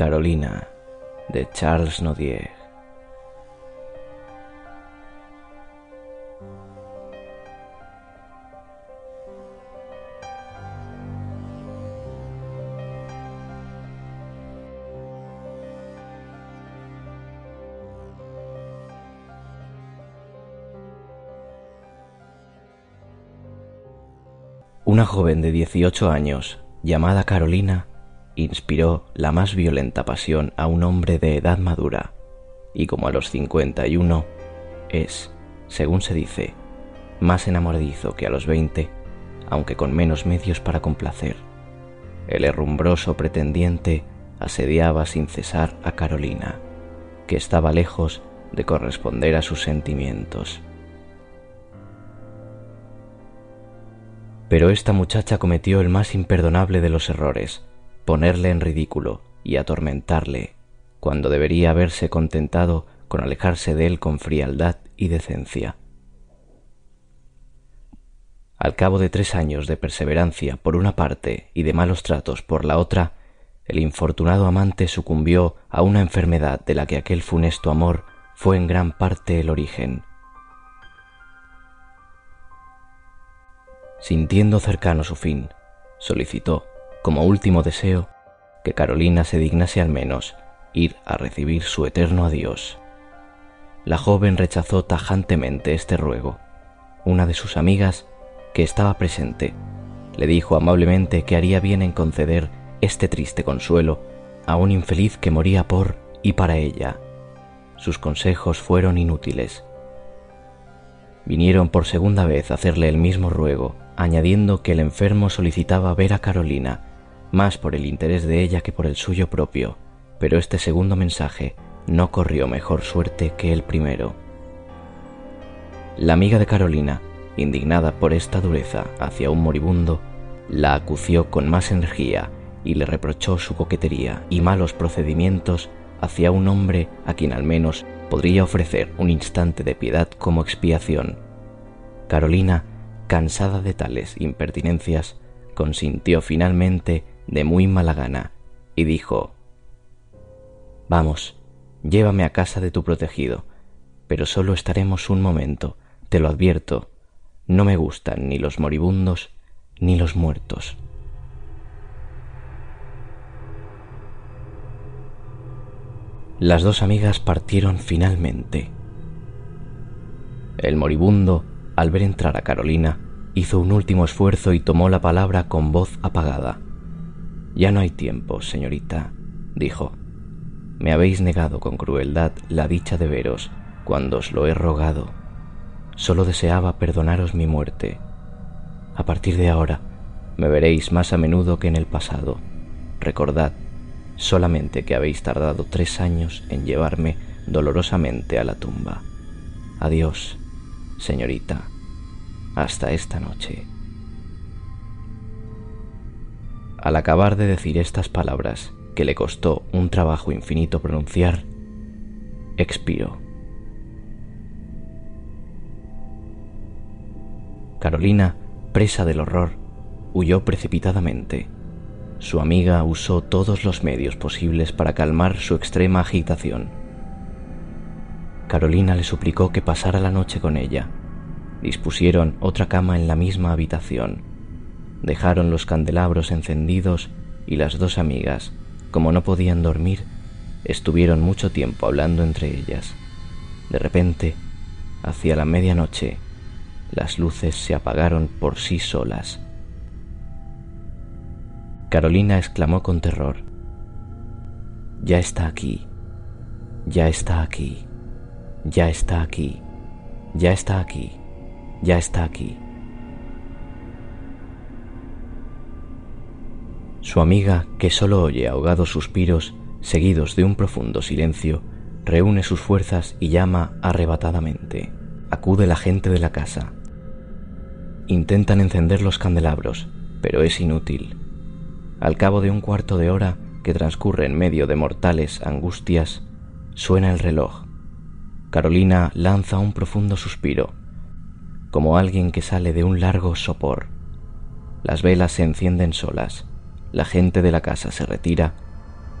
Carolina de Charles Nodier. Una joven de 18 años, llamada Carolina, inspiró la más violenta pasión a un hombre de edad madura, y como a los 51 es, según se dice, más enamoradizo que a los 20, aunque con menos medios para complacer. El herrumbroso pretendiente asediaba sin cesar a Carolina, que estaba lejos de corresponder a sus sentimientos. Pero esta muchacha cometió el más imperdonable de los errores, ponerle en ridículo y atormentarle, cuando debería haberse contentado con alejarse de él con frialdad y decencia. Al cabo de tres años de perseverancia por una parte y de malos tratos por la otra, el infortunado amante sucumbió a una enfermedad de la que aquel funesto amor fue en gran parte el origen. Sintiendo cercano su fin, solicitó, como último deseo, que Carolina se dignase al menos ir a recibir su eterno adiós. La joven rechazó tajantemente este ruego. Una de sus amigas, que estaba presente, le dijo amablemente que haría bien en conceder este triste consuelo a un infeliz que moría por y para ella. Sus consejos fueron inútiles. Vinieron por segunda vez a hacerle el mismo ruego, añadiendo que el enfermo solicitaba ver a Carolina más por el interés de ella que por el suyo propio, pero este segundo mensaje no corrió mejor suerte que el primero. La amiga de Carolina, indignada por esta dureza hacia un moribundo, la acució con más energía y le reprochó su coquetería y malos procedimientos hacia un hombre a quien al menos podría ofrecer un instante de piedad como expiación. Carolina, cansada de tales impertinencias, consintió finalmente de muy mala gana y dijo, Vamos, llévame a casa de tu protegido, pero solo estaremos un momento, te lo advierto, no me gustan ni los moribundos ni los muertos. Las dos amigas partieron finalmente. El moribundo, al ver entrar a Carolina, hizo un último esfuerzo y tomó la palabra con voz apagada. Ya no hay tiempo, señorita, dijo. Me habéis negado con crueldad la dicha de veros cuando os lo he rogado. Solo deseaba perdonaros mi muerte. A partir de ahora me veréis más a menudo que en el pasado. Recordad solamente que habéis tardado tres años en llevarme dolorosamente a la tumba. Adiós, señorita. Hasta esta noche. Al acabar de decir estas palabras, que le costó un trabajo infinito pronunciar, expiró. Carolina, presa del horror, huyó precipitadamente. Su amiga usó todos los medios posibles para calmar su extrema agitación. Carolina le suplicó que pasara la noche con ella. Dispusieron otra cama en la misma habitación dejaron los candelabros encendidos y las dos amigas, como no podían dormir, estuvieron mucho tiempo hablando entre ellas. De repente, hacia la medianoche, las luces se apagaron por sí solas. Carolina exclamó con terror, Ya está aquí, ya está aquí, ya está aquí, ya está aquí, ya está aquí. Su amiga, que solo oye ahogados suspiros, seguidos de un profundo silencio, reúne sus fuerzas y llama arrebatadamente. Acude la gente de la casa. Intentan encender los candelabros, pero es inútil. Al cabo de un cuarto de hora que transcurre en medio de mortales angustias, suena el reloj. Carolina lanza un profundo suspiro, como alguien que sale de un largo sopor. Las velas se encienden solas, la gente de la casa se retira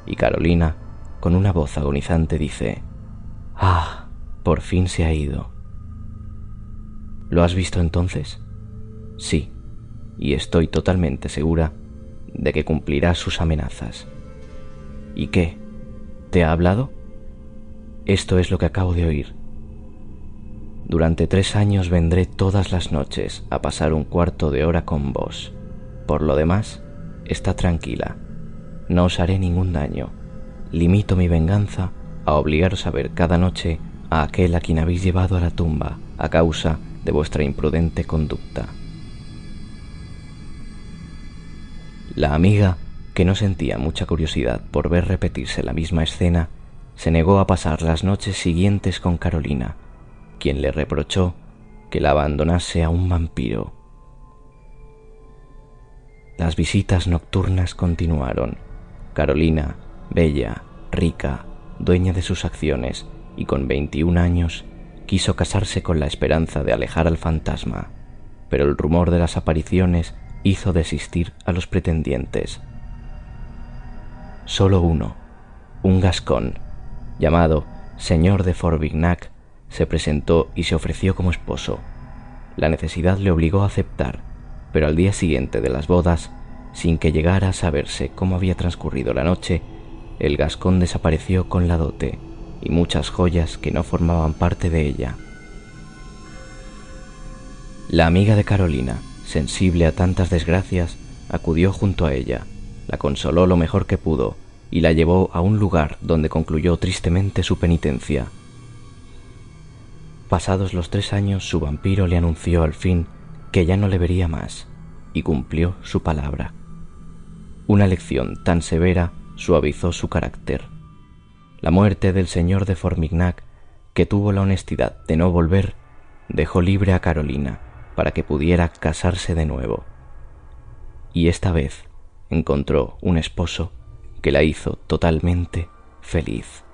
y Carolina, con una voz agonizante, dice, Ah, por fin se ha ido. ¿Lo has visto entonces? Sí, y estoy totalmente segura de que cumplirá sus amenazas. ¿Y qué? ¿Te ha hablado? Esto es lo que acabo de oír. Durante tres años vendré todas las noches a pasar un cuarto de hora con vos. Por lo demás, está tranquila. No os haré ningún daño. Limito mi venganza a obligaros a ver cada noche a aquel a quien habéis llevado a la tumba a causa de vuestra imprudente conducta. La amiga, que no sentía mucha curiosidad por ver repetirse la misma escena, se negó a pasar las noches siguientes con Carolina, quien le reprochó que la abandonase a un vampiro. Las visitas nocturnas continuaron. Carolina, bella, rica, dueña de sus acciones y con 21 años, quiso casarse con la esperanza de alejar al fantasma, pero el rumor de las apariciones hizo desistir a los pretendientes. Solo uno, un gascón, llamado señor de Forbignac, se presentó y se ofreció como esposo. La necesidad le obligó a aceptar, pero al día siguiente de las bodas, sin que llegara a saberse cómo había transcurrido la noche, el gascón desapareció con la dote y muchas joyas que no formaban parte de ella. La amiga de Carolina, sensible a tantas desgracias, acudió junto a ella, la consoló lo mejor que pudo y la llevó a un lugar donde concluyó tristemente su penitencia. Pasados los tres años, su vampiro le anunció al fin que ya no le vería más, y cumplió su palabra. Una lección tan severa suavizó su carácter. La muerte del señor de Formignac, que tuvo la honestidad de no volver, dejó libre a Carolina para que pudiera casarse de nuevo. Y esta vez encontró un esposo que la hizo totalmente feliz.